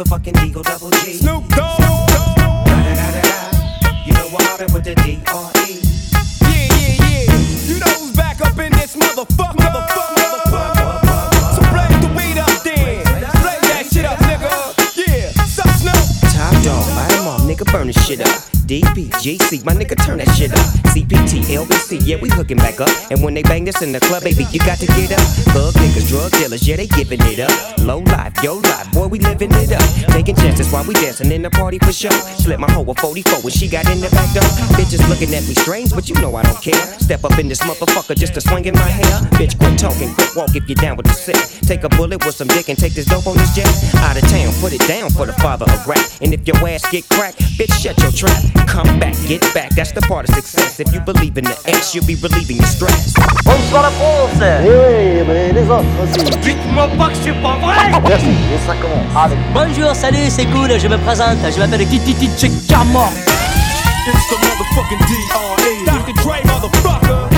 motherfucking Eagle Double G. Snoop Dogg. You know I'm mobbing with the D.R.E. Yeah, yeah, yeah. You know who's back up in this motherfucker. Motherfucker, motherfucker. So blaze the weed up then. Blaze that shit up, nigga. Yeah. Top dog, 'em off, nigga, burn the shit up. DP, my nigga, turn that shit up. CPT, LBC, yeah, we hooking back up. And when they bang this in the club, baby, you got to get up. Thug niggas, drug dealers, yeah, they giving it up. Low life, yo life, boy, we living it up. Taking chances while we dancing in the party for sure. Slip my hoe a 44 when she got in the back door. Bitches looking at me strange, but you know I don't care. Step up in this motherfucker just to swing in my hair. Bitch, quit talking, quit walk if you're down with the sick. Take a bullet with some dick and take this dope on this jet. Out of town, put it down for the father of rap. And if your ass get cracked, bitch, shut your trap. Come back, get back, that's the part of success. If you believe in the X, you'll be relieving your stress. Bonsoir la France Oui, Dites-moi pas que c'est pas vrai Merci, et ça commence. Avec Bonjour, salut, c'est cool, je me présente, je m'appelle Titi Titi Camor. It's the motherfucking D.R.E. Dr. Dre, motherfucker.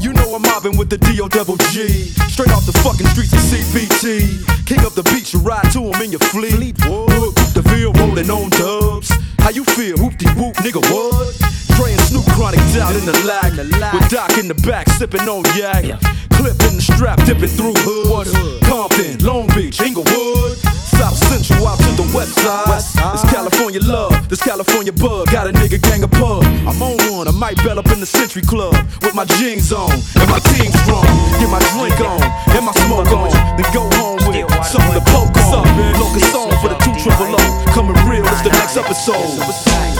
You know I'm mobbing with the D.O. double G. Straight off the fucking streets of CBT. King up the beach, you ride to him in your fleet. Wood, the Ville rolling on dubs. How you feel? Whoop de whoop, nigga, what? Dre and Snoop Chronic down in the lag. With Doc in the back, sipping on yak. Clip in the strap, dipping through hoods. Compton, Long Beach, Inglewood. South Central out to the west side. It's California love, this California bug. Got a nigga gang of pub. I'm on one, I might bell up in the Century Club with my jeans on and my team strong. Get my drink on and my smoke on, then go home with something to poke on. Locus song for the two triple O. Coming real, it's the next episode.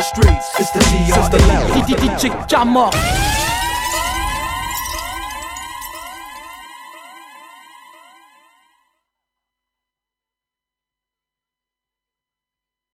the streets. It's the DRE. Titi Titi Camor.